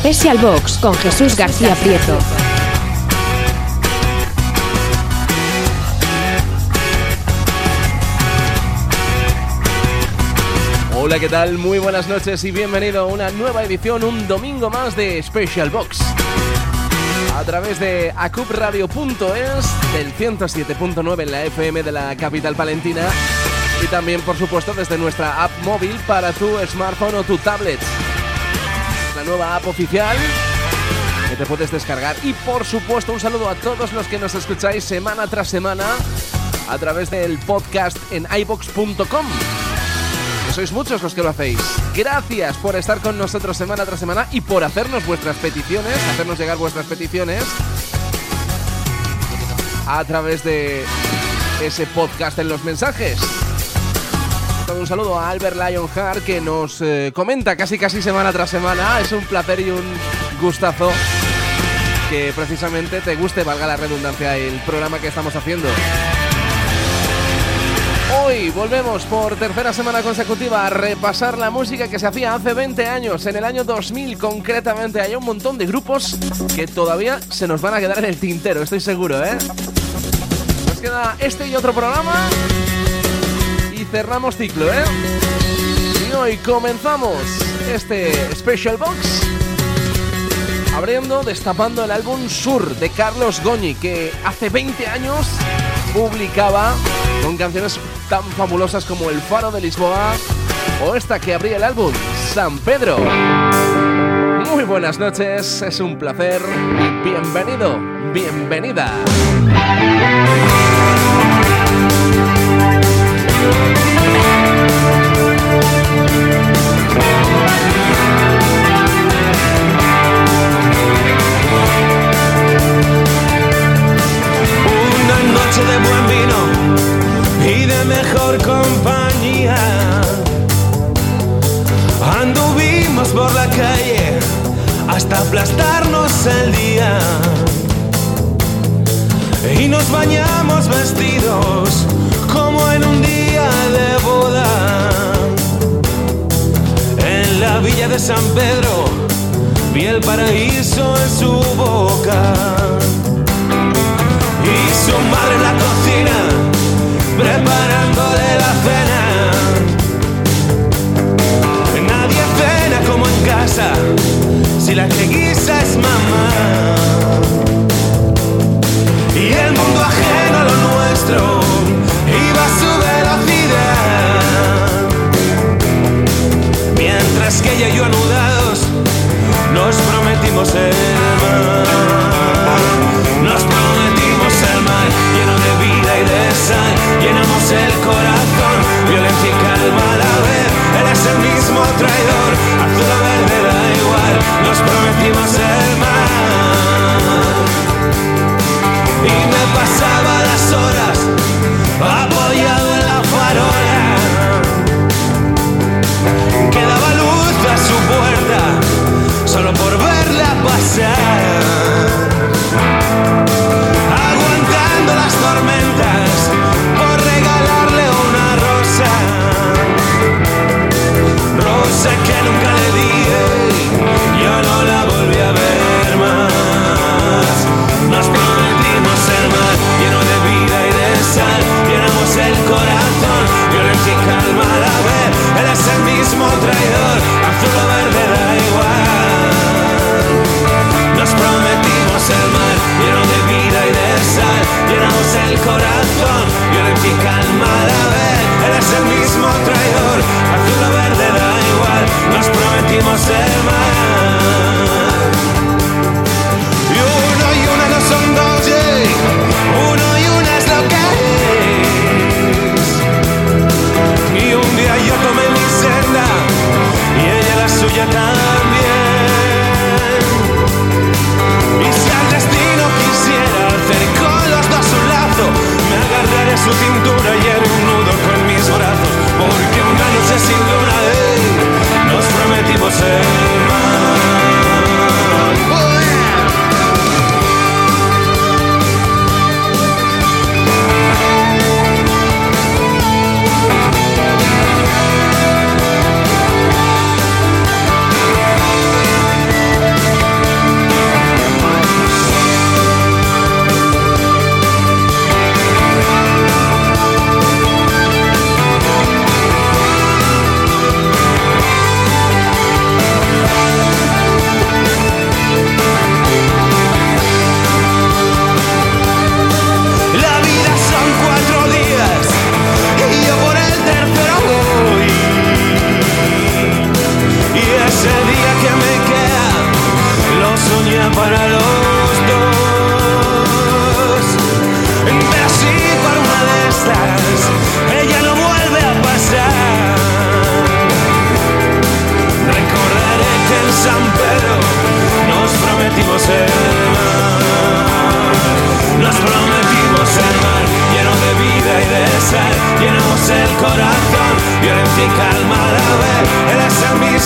Special Box con Jesús García Prieto. Hola, ¿qué tal? Muy buenas noches y bienvenido a una nueva edición, un domingo más de Special Box. A través de acupradio.es, del 107.9 en la FM de la capital palentina y también, por supuesto, desde nuestra app móvil para tu smartphone o tu tablet. La nueva app oficial que te puedes descargar. Y, por supuesto, un saludo a todos los que nos escucháis semana tras semana a través del podcast en ibox.com sois muchos los que lo hacéis. Gracias por estar con nosotros semana tras semana y por hacernos vuestras peticiones, hacernos llegar vuestras peticiones a través de ese podcast en los mensajes. Un saludo a Albert Lionheart que nos eh, comenta casi casi semana tras semana. Es un placer y un gustazo que precisamente te guste, valga la redundancia, el programa que estamos haciendo. Hoy volvemos por tercera semana consecutiva a repasar la música que se hacía hace 20 años, en el año 2000 concretamente. Hay un montón de grupos que todavía se nos van a quedar en el tintero, estoy seguro, ¿eh? Nos queda este y otro programa cerramos ciclo, ¿eh? Y hoy comenzamos este Special Box abriendo, destapando el álbum Sur de Carlos Goñi, que hace 20 años publicaba con canciones tan fabulosas como El Faro de Lisboa o esta que abría el álbum, San Pedro. Muy buenas noches, es un placer bienvenido, bienvenida.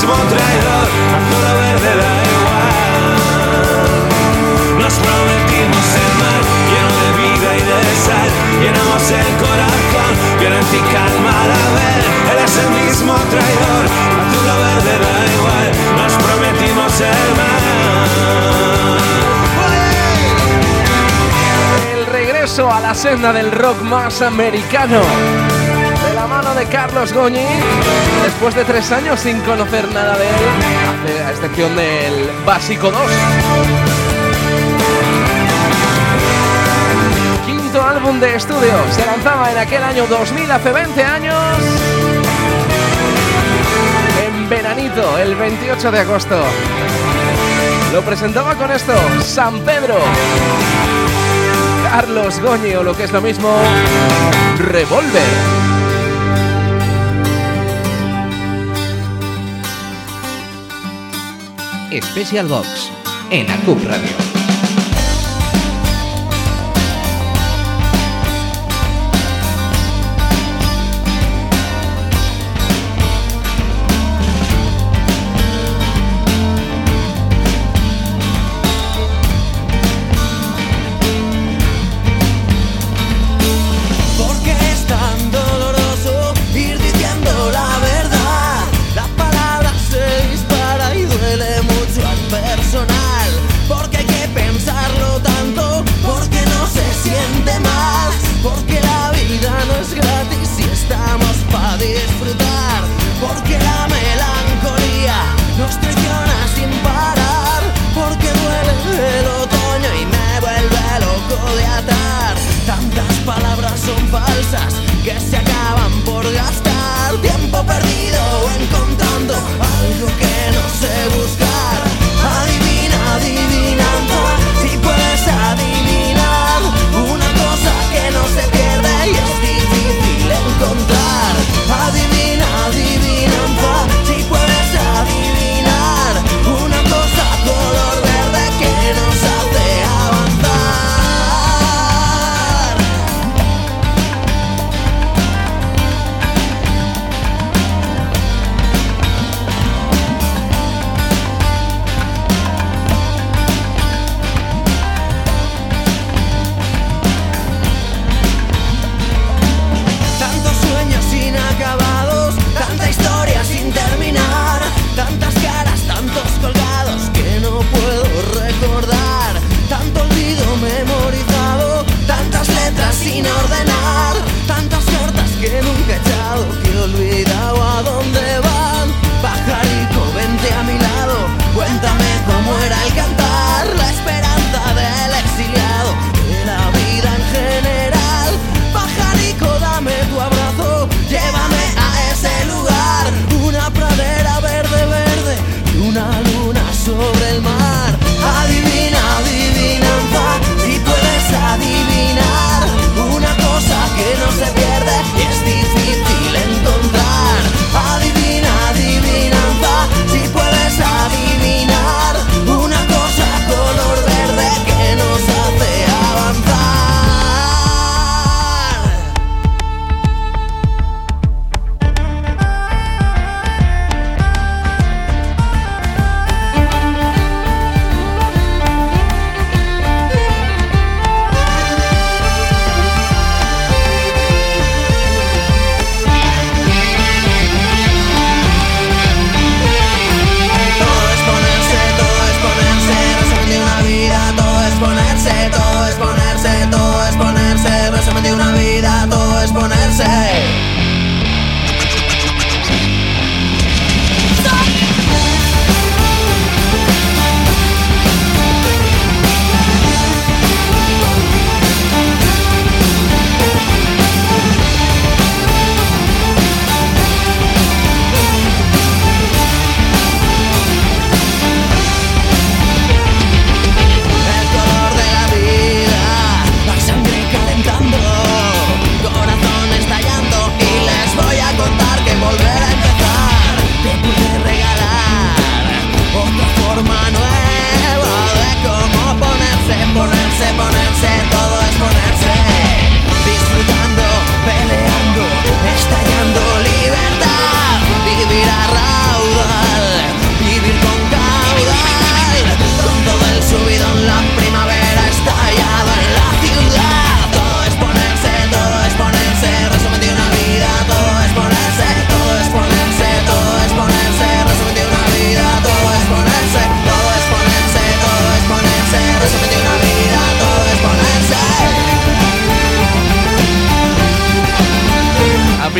Mismo traidor, azul verde da igual. Nos prometimos el mar lleno de vida y de sal, llenamos el corazón, violencia y calma a la vez. Él es el mismo traidor, azul verde da igual. Nos prometimos el mar. El regreso a la senda del rock más americano. Carlos Goñi, después de tres años sin conocer nada de él, a excepción del Básico 2. Quinto álbum de estudio, se lanzaba en aquel año 2000, hace 20 años. En veranito, el 28 de agosto. Lo presentaba con esto, San Pedro. Carlos Goñi o lo que es lo mismo, Revolver. Special Box en ACUP Radio.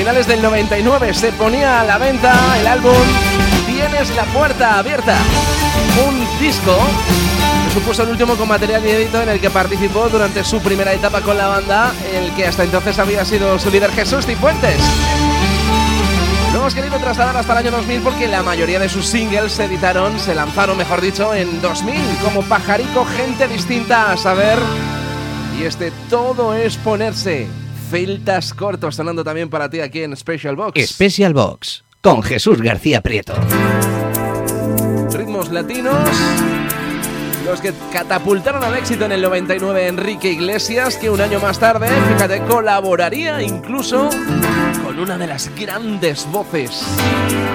Finales del 99 se ponía a la venta el álbum Tienes la puerta abierta, un disco que supuso el último con material inédito en el que participó durante su primera etapa con la banda, el que hasta entonces había sido su líder Jesús Cifuentes. Lo hemos querido trasladar hasta el año 2000 porque la mayoría de sus singles se editaron, se lanzaron, mejor dicho, en 2000, como Pajarico, Gente Distinta, a saber. Y este todo es ponerse. Filtas cortos sonando también para ti aquí en Special Box. Special Box con Jesús García Prieto. Ritmos latinos. Los que catapultaron al éxito en el 99 Enrique Iglesias, que un año más tarde, fíjate, colaboraría incluso con una de las grandes voces.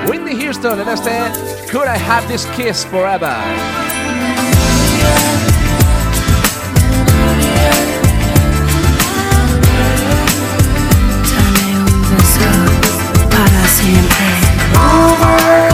Whitney Houston en este Could I Have This Kiss Forever. You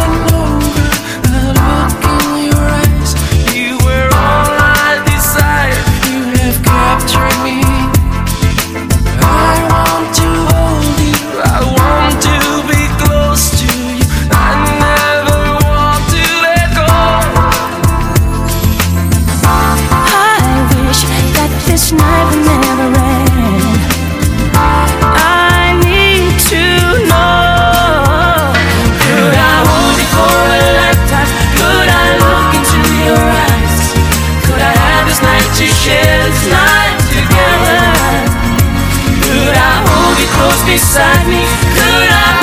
close beside me? Could I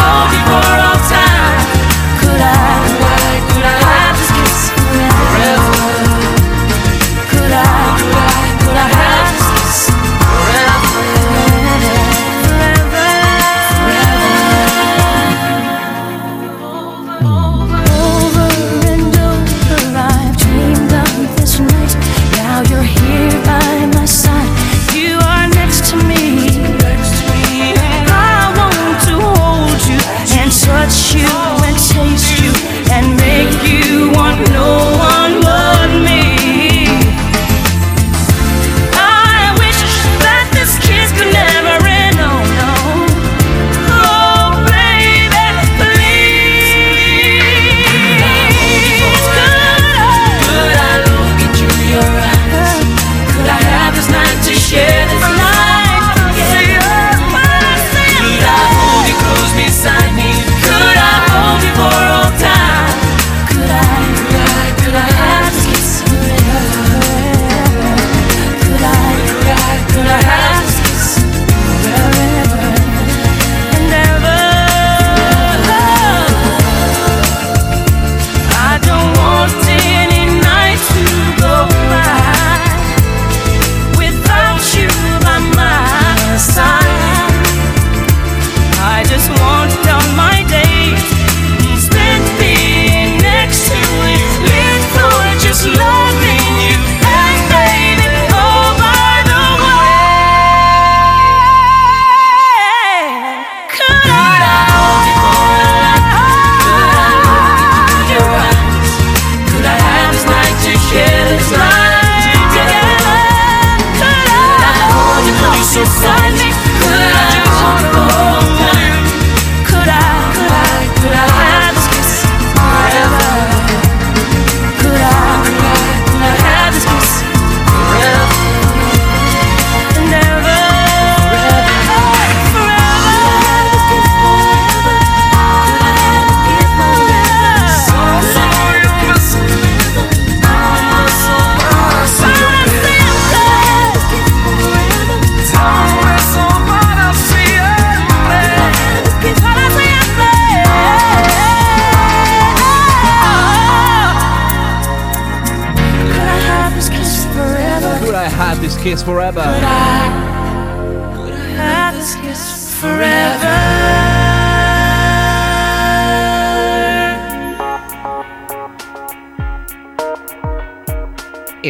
forever.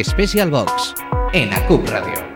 Special Box en ACUB Radio.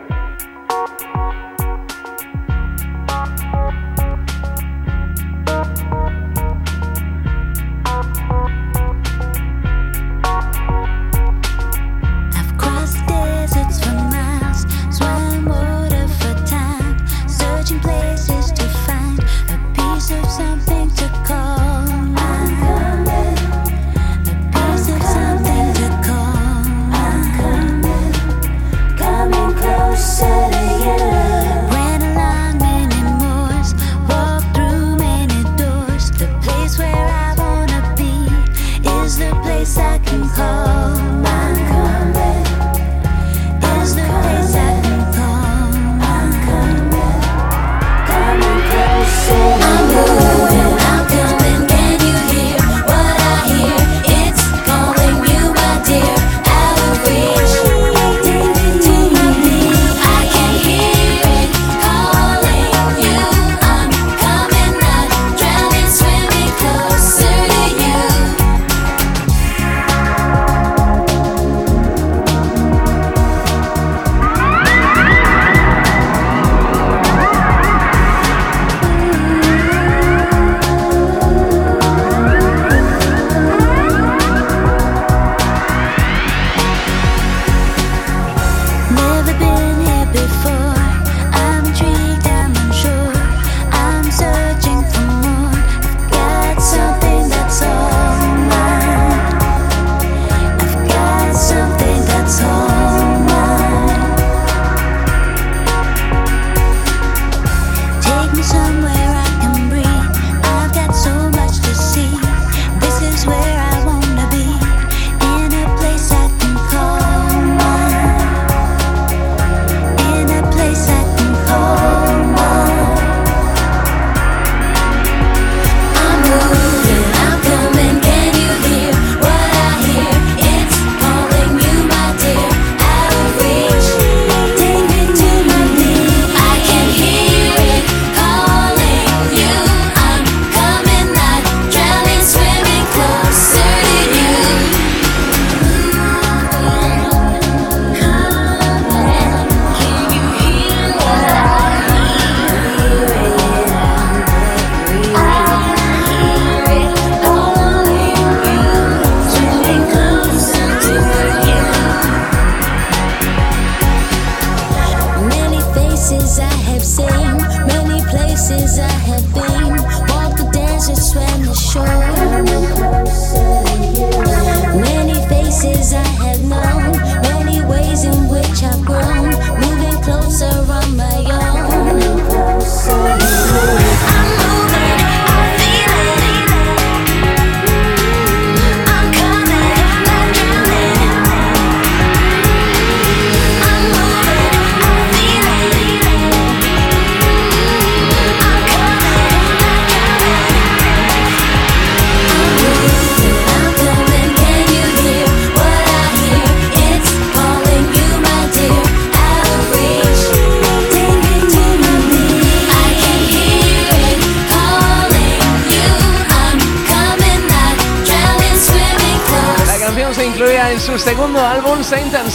Saint and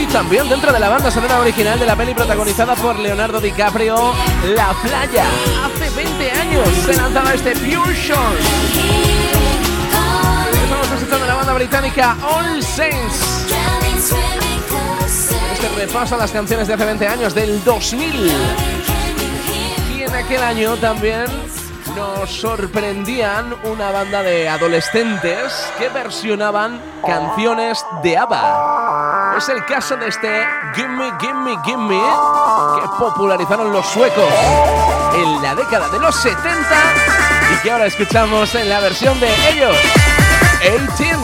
Y también dentro de la banda sonora original de la peli protagonizada por Leonardo DiCaprio, La Playa. Hace 20 años se lanzaba este Pure Shore. Estamos escuchando la banda británica All Saints. Este repaso a las canciones de hace 20 años, del 2000. Y en aquel año también nos sorprendían una banda de adolescentes que versionaban canciones de ABBA. Es el caso de este Gimme, Gimme, Gimme que popularizaron los suecos en la década de los 70 y que ahora escuchamos en la versión de ellos, 18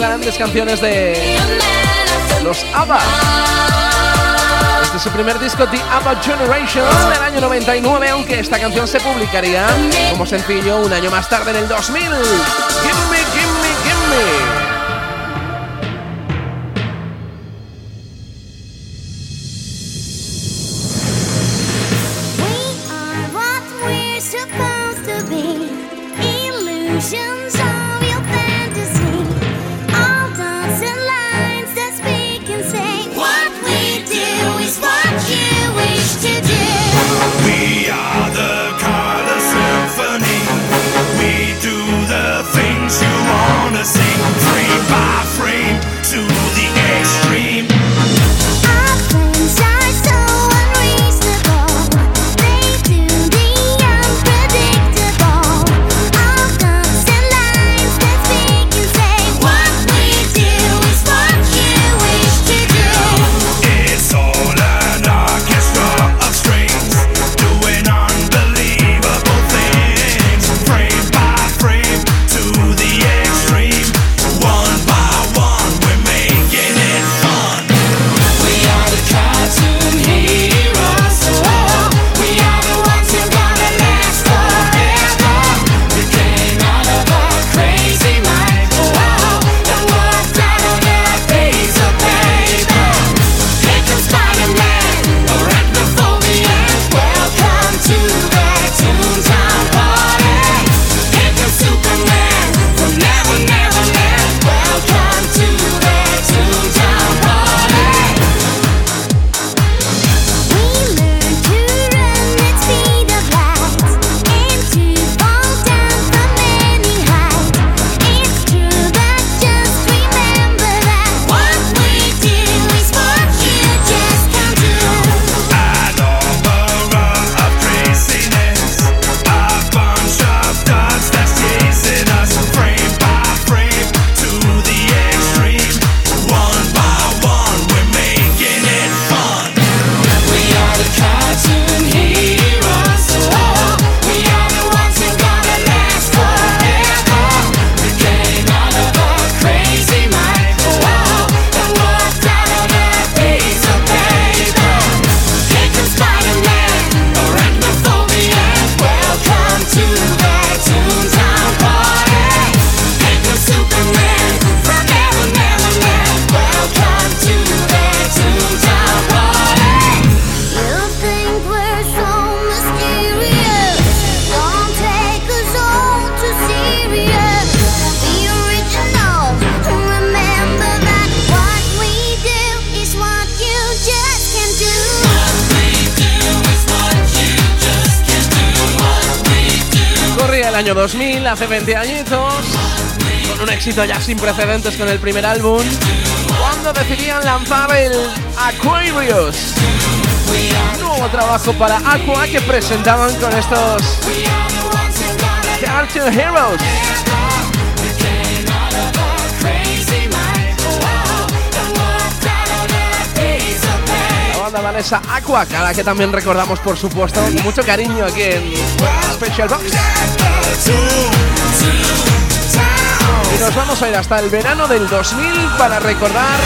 grandes canciones de los ABBA. Este es su primer disco, The ABBA Generation, del año 99, aunque esta canción se publicaría como sencillo un año más tarde, en el 2000. Gimme, gimme, hace 20 añitos, con un éxito ya sin precedentes con el primer álbum, cuando decidían lanzar el Aquarius. Nuevo trabajo para Aqua que presentaban con estos Cartoon Heroes. Danesa Aqua, a la que también recordamos por supuesto mucho cariño aquí en Special Box. Y nos vamos a ir hasta el verano del 2000 para recordar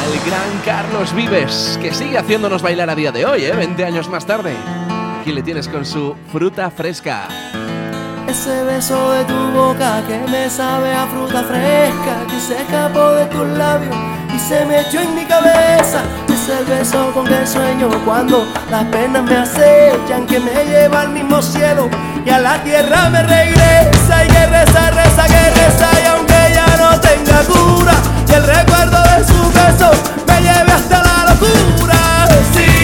al gran Carlos Vives, que sigue haciéndonos bailar a día de hoy, ¿eh? 20 años más tarde. Aquí le tienes con su fruta fresca. Ese beso de tu boca que me sabe a fruta fresca que se escapó de tus labios y se me echó en mi cabeza. Es el beso con que sueño cuando las penas me acechan, que me lleva al mismo cielo y a la tierra me regresa. Y que reza, reza, que reza, y aunque ya no tenga cura, y el recuerdo de su beso me lleve hasta la locura. Sí,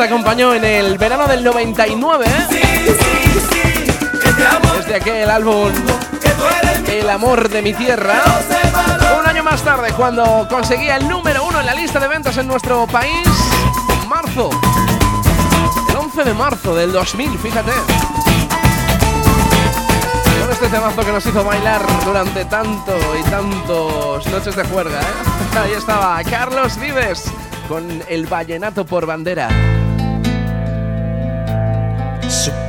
nos acompañó en el verano del 99, ¿eh? Desde aquel álbum El amor de mi tierra. Un año más tarde, cuando conseguía el número uno en la lista de ventas en nuestro país, marzo. El 11 de marzo del 2000, fíjate. Con este temazo que nos hizo bailar durante tanto y tantos noches de juerga, ¿eh? Ahí estaba Carlos Vives con el vallenato por bandera.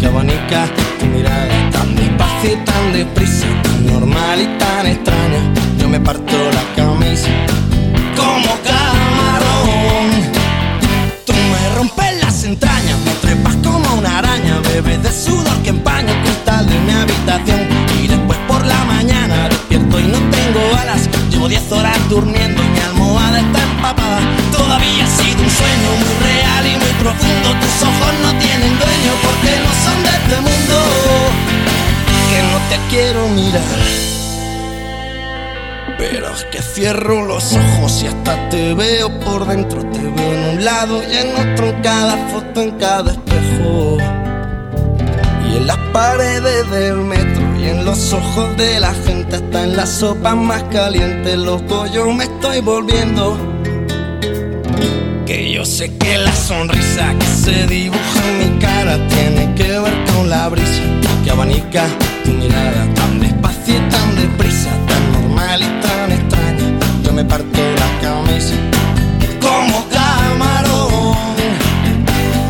que abanica tu mirada tan despacio y tan deprisa, tan normal y tan extraña. Yo me parto la camisa como camarón. Tú me rompes las entrañas, me trepas como una araña, bebes de sudor que empaña el cristal de mi habitación. Y después por la mañana despierto y no tengo alas. Llevo 10 horas durmiendo y mi almohada está empapada. Todavía ha sido un sueño muy real y muy profundo. Tus ojos no tienen porque no son de este mundo. Que no te quiero mirar. Pero es que cierro los ojos y hasta te veo por dentro. Te veo en un lado y en otro, en cada foto, en cada espejo. Y en las paredes del metro y en los ojos de la gente, hasta en la sopa más caliente, loco, yo me estoy volviendo. Yo sé que la sonrisa que se dibuja en mi cara tiene que ver con la brisa que abanica tu mirada tan despacio y tan deprisa, tan normal y tan extraña. Yo me parto la camisa como camarón.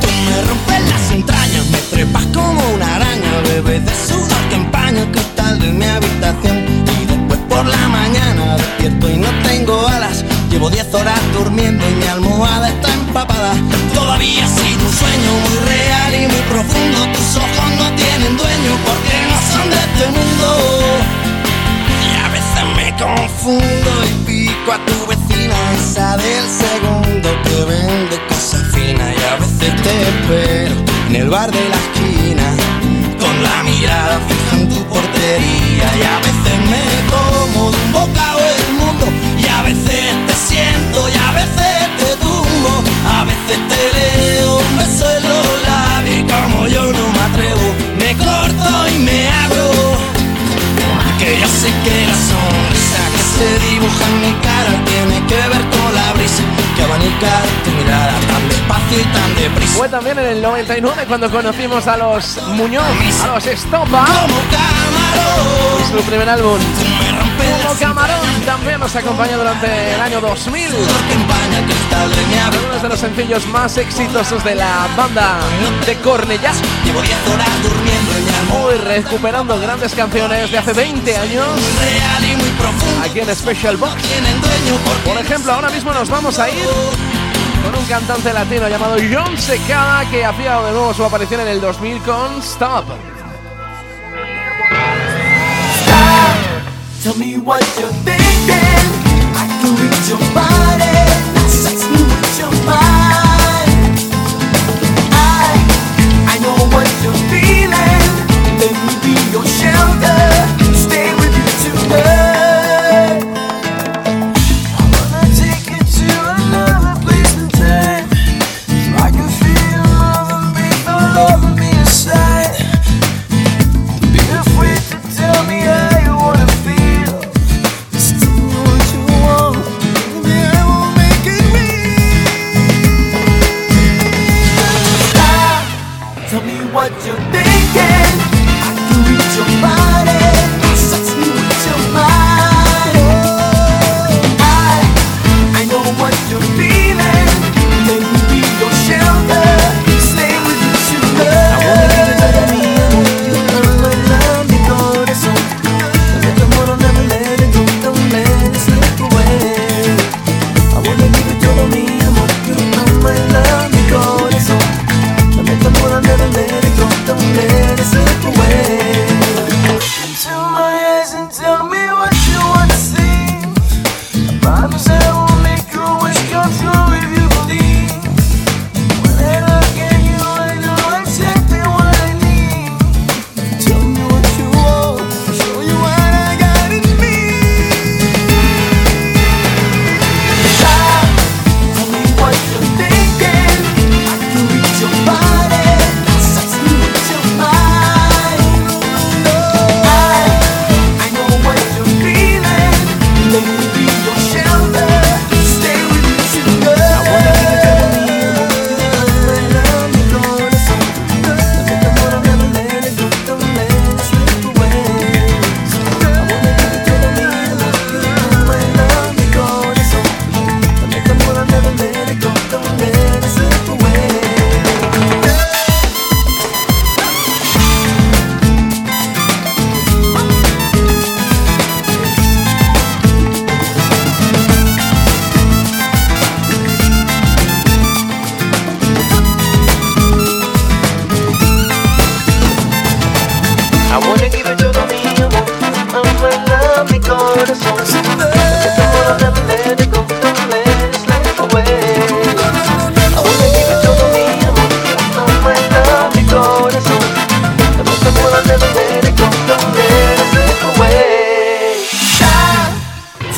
Tú me rompes las entrañas, me trepas como una araña, bebes de sudor que empaña cristal de mi habitación. Y después por la mañana despierto y no tengo alas. Llevo 10 horas durmiendo y mi almohada está empapada. Todavía ha sido un sueño muy real y muy profundo. Tus ojos no tienen dueño porque no son de este mundo. Y a veces me confundo y pico a tu vecina, esa del segundo que vende cosas finas. Y a veces te espero en el bar de la esquina, con la mirada fija en tu portería. Y a veces me como de un bocado en el 99 cuando conocimos a los Muñoz, a los Estopa, Como camarón, su primer álbum. Como Camarón también nos acompañó durante el año 2000. sudor que empaña el cristal de mi Algunos de los sencillos más exitosos de la banda de Cornellá. Llevo 10 horas durmiendo en mi almohada Hoy recuperando grandes canciones de hace 20 años aquí en Special Box. Por ejemplo, ahora mismo nos vamos a ir con un cantante latino llamado John Secada que hacía de nuevo su aparición en el 2000 con Stop. I know what you're feeling. Let me be your shelter.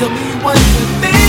Tell me what to think.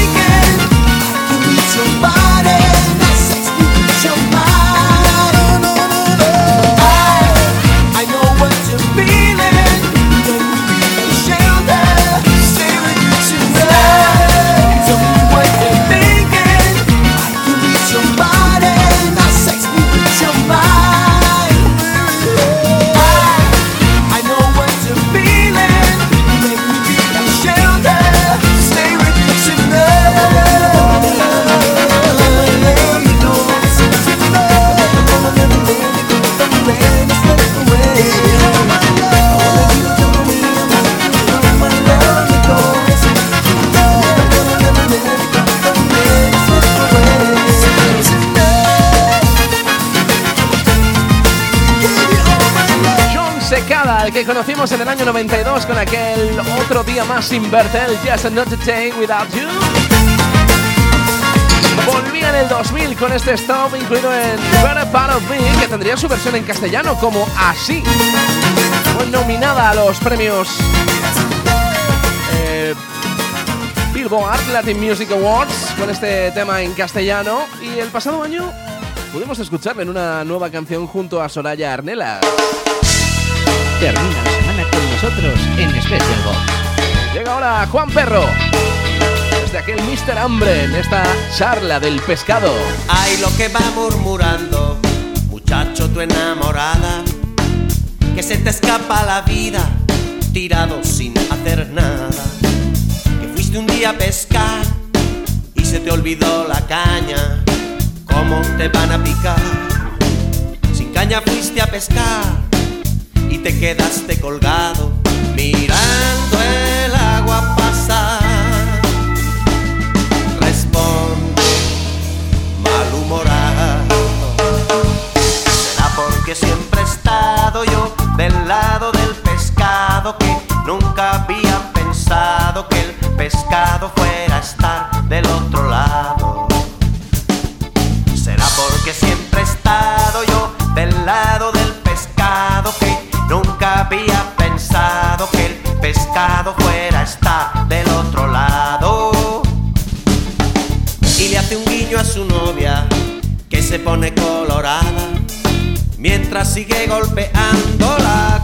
92 con aquel otro día más sin verte, el Just Another Day Without You. Volvía en el 2000 con este stop incluido en Better Part of Me, que tendría su versión en castellano como Así. Fue nominada a los premios eh, Billboard Latin Music Awards con este tema en castellano y el pasado año pudimos escucharle en una nueva canción junto a Soraya Arnelas. Termina nosotros en Special Box. Llega ahora Juan Perro. Desde aquel Mr. Hambre en esta charla del pescado. Ay, lo que va murmurando, muchacho, tu enamorada, que se te escapa la vida, tirado sin hacer nada. Que fuiste un día a pescar y se te olvidó la caña, cómo te van a picar. Sin caña fuiste a pescar te quedaste colgado, mirando el agua pasar. Responde malhumorado. Será porque siempre he estado yo del lado del pescado que nunca había pensado que el pescado fuera a estar del otro lado. Será porque siempre pescado fuera a estar del otro lado. Y le hace un guiño a su novia que se pone colorada mientras sigue golpeando la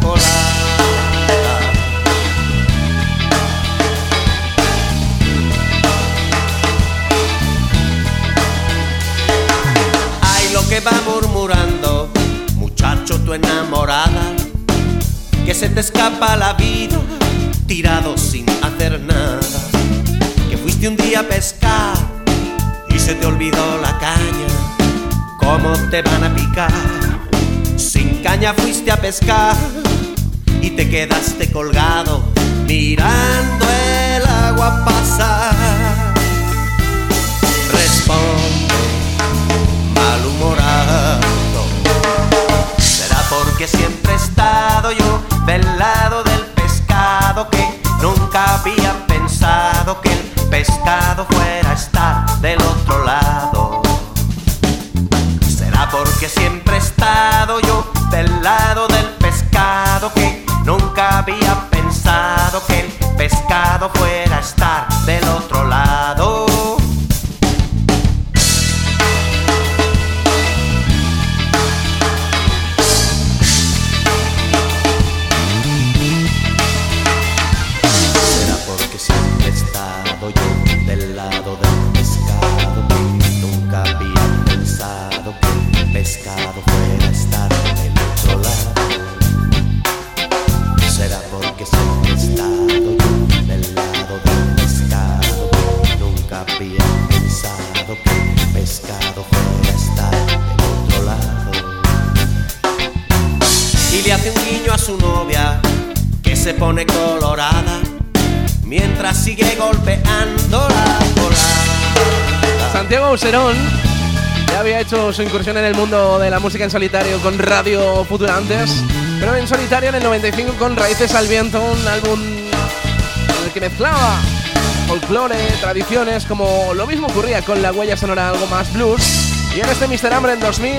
lo que va murmurando, muchacho, tu enamorada, que se te escapa la vida tirado sin hacer nada, que fuiste un día a pescar y se te olvidó la caña, cómo te van a picar. Sin caña fuiste a pescar y te quedaste colgado mirando el agua pasar. Responde malhumorado. Será porque siempre he estado yo del lado del que nunca había pensado que el pescado fuera a estar del otro lado. Será porque siempre he estado yo del lado del pescado que nunca había pensado que el pescado fuera a estar del otro lado. Su incursión en el mundo de la música en solitario con Radio Futura antes, pero en solitario en el 95 con Raíces al Viento, un álbum que mezclaba folclore, tradiciones, como lo mismo ocurría con la huella sonora algo más blues. Y en este Mr. Hambre en 2000,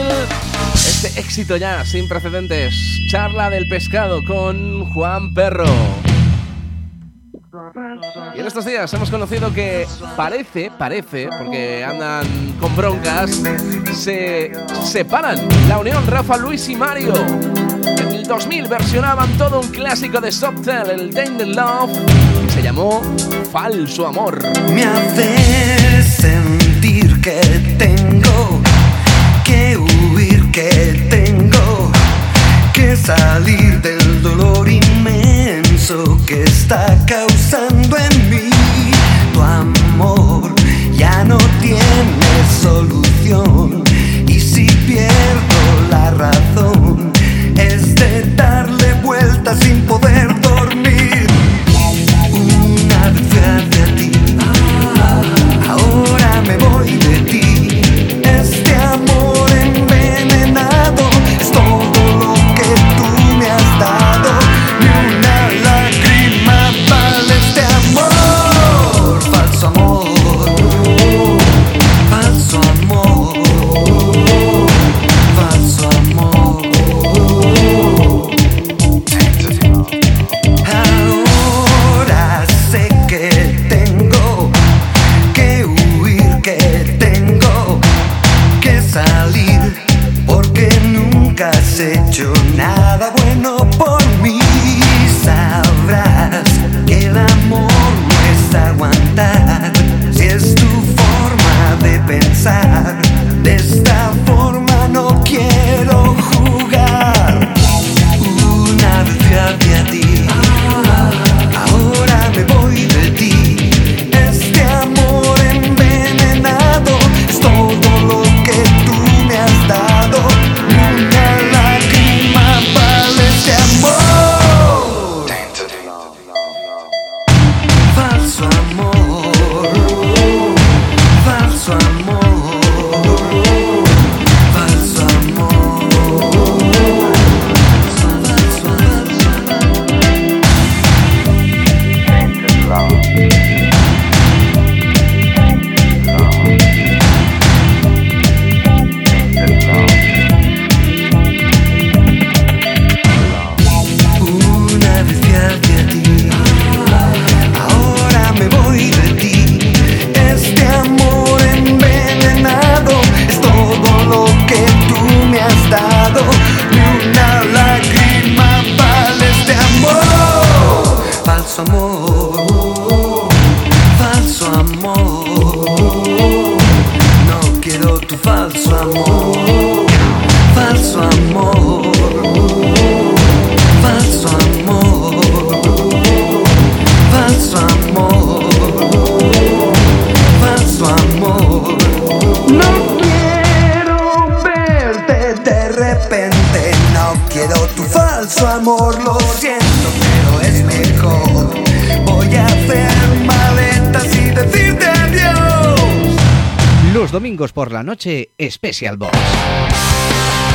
este éxito ya sin precedentes, charla del pescado con Juan Perro. Y en estos días hemos conocido que parece, parece, porque andan con broncas, se separan la unión Rafa, Luis y Mario. En el 2000 versionaban todo un clásico de Softel, el Tainted Love, que se llamó Falso Amor. Me hace sentir que tengo que huir, que tengo que salir del dolor inmenso que está causando en mí. Tu amor ya no tiene solución y si pierdo noche Special Box.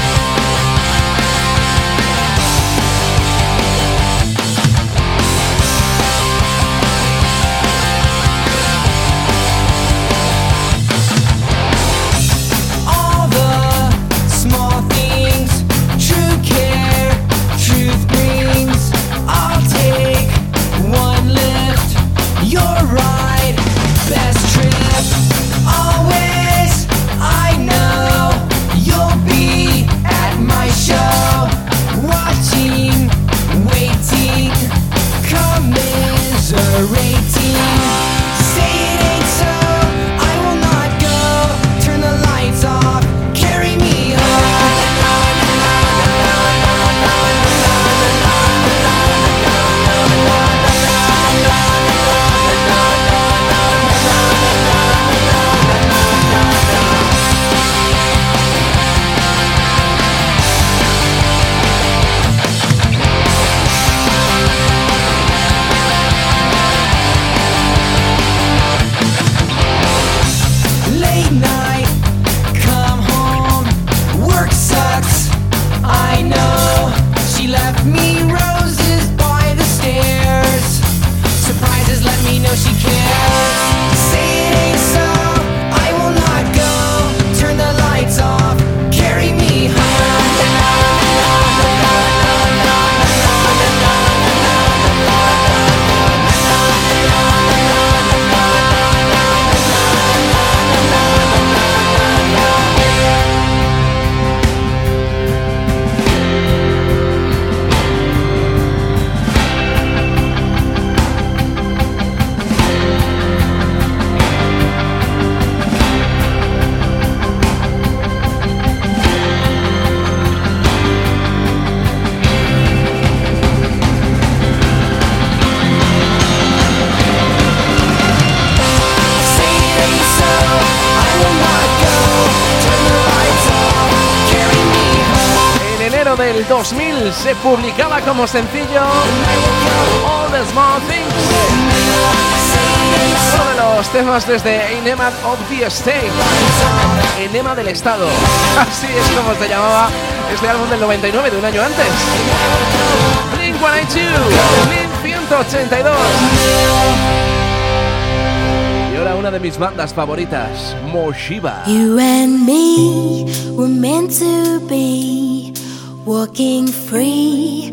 como sencillo All los temas desde Enema of the State. Enema del Estado. Así es como se llamaba este álbum del 99, de un año antes. Blink 182, Y ahora una de mis bandas favoritas, Moshiba. You and me were meant to be. Walking free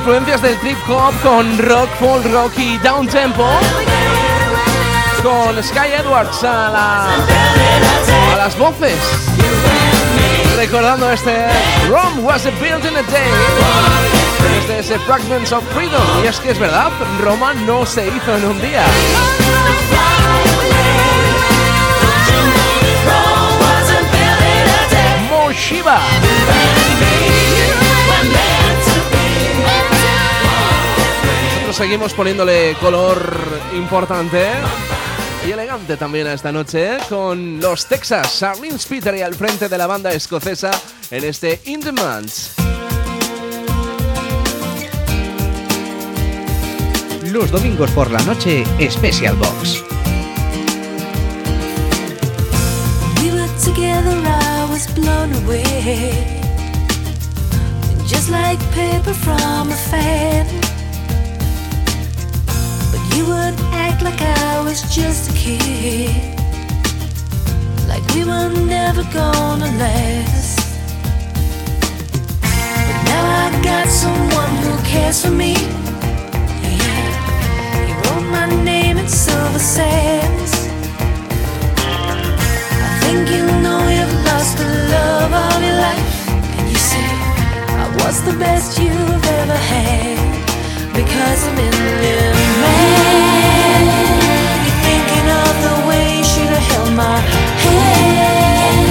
Influencias del trip hop con rock, folk rock y down tempo. Con Sky Edwards a, la- las voces. Recordando este Rome was built in a day. Desde ese Fragments of Freedom. Y es que es verdad, Roma no se hizo en un día. Moshiba. Seguimos poniéndole color importante y elegante también a esta noche con los Texas, Charlene Peter y al frente de la banda escocesa en este In the Months. Los domingos por la noche, Special Box. We were together, I was blown away. Just like paper from a fan. You would act like I was just a kid. Like we were never gonna last. But now I got someone who cares for me. Yeah. You wrote my name in silver sands. I think you know you've lost the love of your life. And you say, I was the best you've ever had. Because I'm in your man. You're thinking of the way you should have held my hand.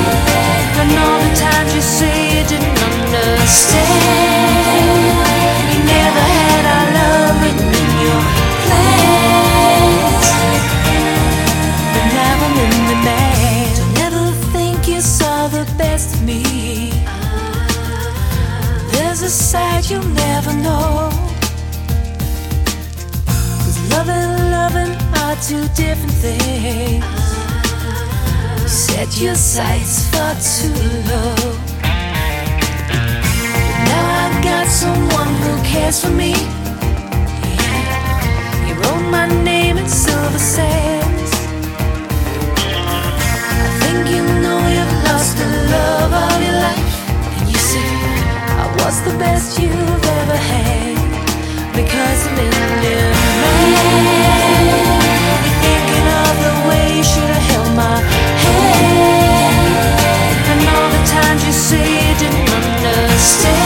And all the times you say you didn't understand. You never had our love written in your plans. But now I'm in. Don't never think you saw the best of me. There's a side you'll never know. Loving are two different things. Set your sights far too low. But now I've got someone who cares for me. You wrote my name in silver sands. I think you know you've lost the love of your life. And you say, I was the best you've ever had. Because I'm in your man. stay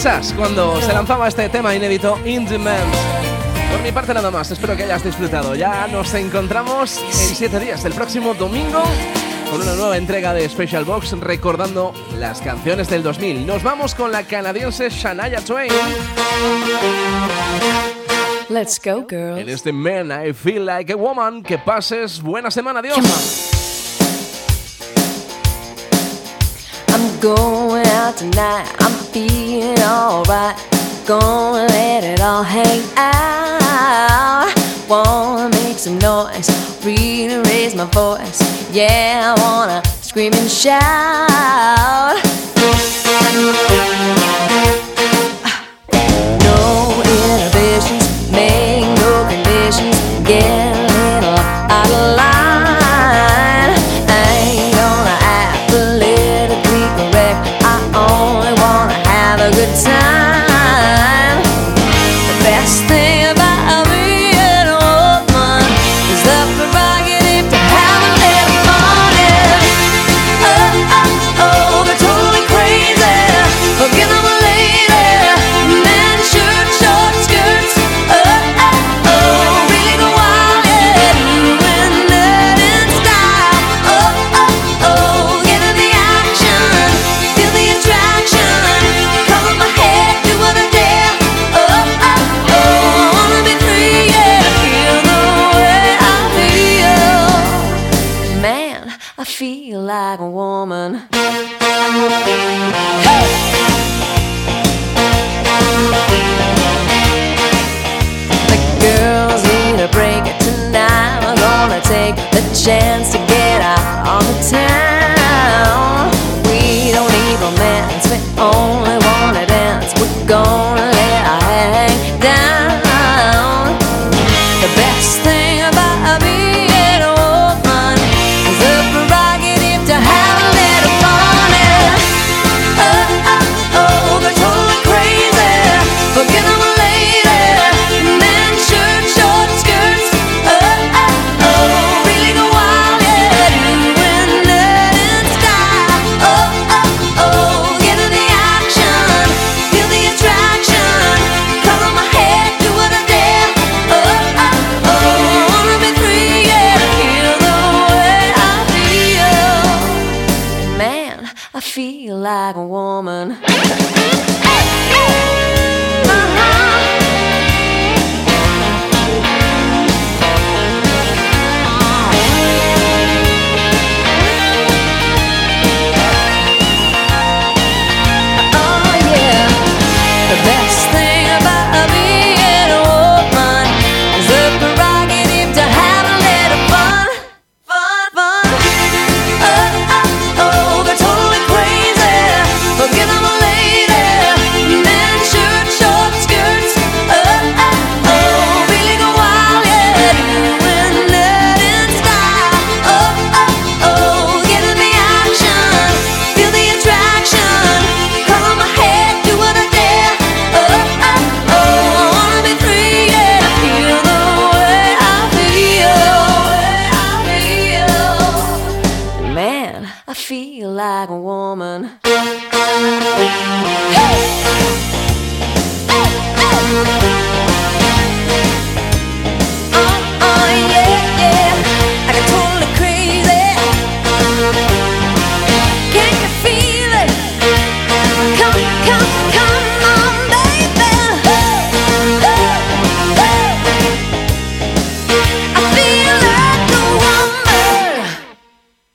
Texas, cuando se lanzaba este tema inédito In the Man. Por mi parte nada más, espero que hayas disfrutado. Ya nos encontramos en 7 días, el próximo domingo, con una nueva entrega de Special Box recordando las canciones del 2000. Nos vamos con la canadiense Shania Twain Let's go, girls. en este Man I Feel Like a Woman. Que pases buena semana, adiós. I'm going tonight. I'm feeling alright. Gonna let it all hang out. Wanna make some noise, really raise my voice. Yeah, I wanna scream and shout. No inhibitions, make no conditions. Yeah.